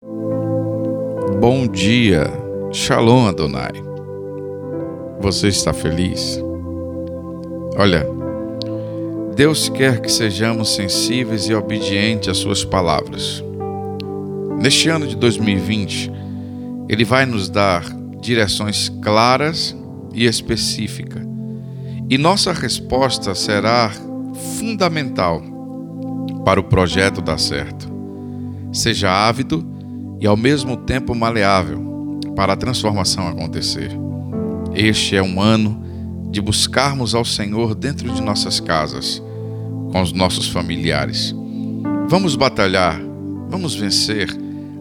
Bom dia, Shalom Adonai. Você está feliz? Olha, Deus quer que sejamos sensíveis e obedientes às Suas palavras. Neste ano de 2020, Ele vai nos dar direções claras e específicas, e nossa resposta será fundamental para o projeto dar certo. Seja ávido e ao mesmo tempo maleável para a transformação acontecer. Este é um ano de buscarmos ao Senhor dentro de nossas casas, com os nossos familiares. Vamos batalhar, vamos vencer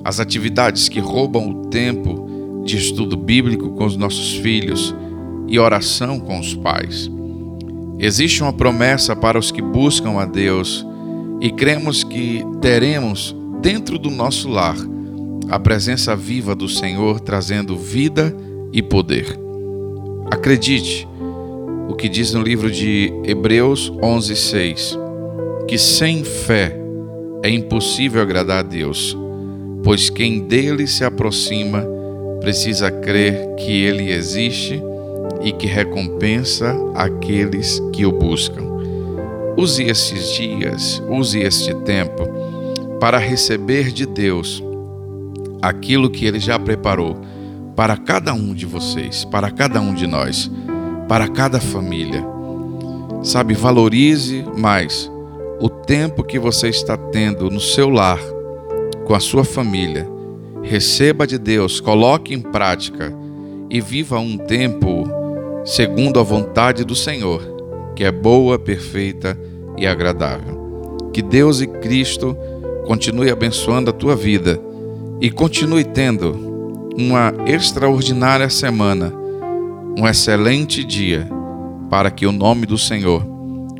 as atividades que roubam o tempo de estudo bíblico com os nossos filhos e oração com os pais. Existe uma promessa para os que buscam a Deus e cremos que teremos dentro do nosso lar a presença viva do Senhor trazendo vida e poder. Acredite o que diz no livro de Hebreus 11:6, que sem fé é impossível agradar a Deus, pois quem dele se aproxima precisa crer que ele existe e que recompensa aqueles que o buscam. Use esses dias, use este tempo para receber de Deus aquilo que Ele já preparou para cada um de vocês, para cada um de nós, para cada família. Sabe, valorize mais o tempo que você está tendo no seu lar, com a sua família. Receba de Deus, coloque em prática e viva um tempo segundo a vontade do Senhor, que é boa, perfeita e agradável. Que Deus e Cristo continue abençoando a tua vida e continue tendo uma extraordinária semana, um excelente dia, para que o nome do Senhor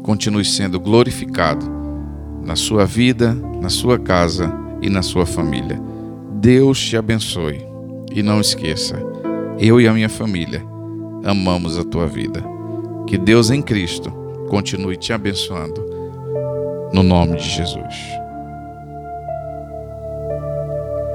continue sendo glorificado na sua vida, na sua casa e na sua família. Deus te abençoe e não esqueça, eu e a minha família amamos a tua vida. Que Deus em Cristo continue te abençoando. No nome de Jesus.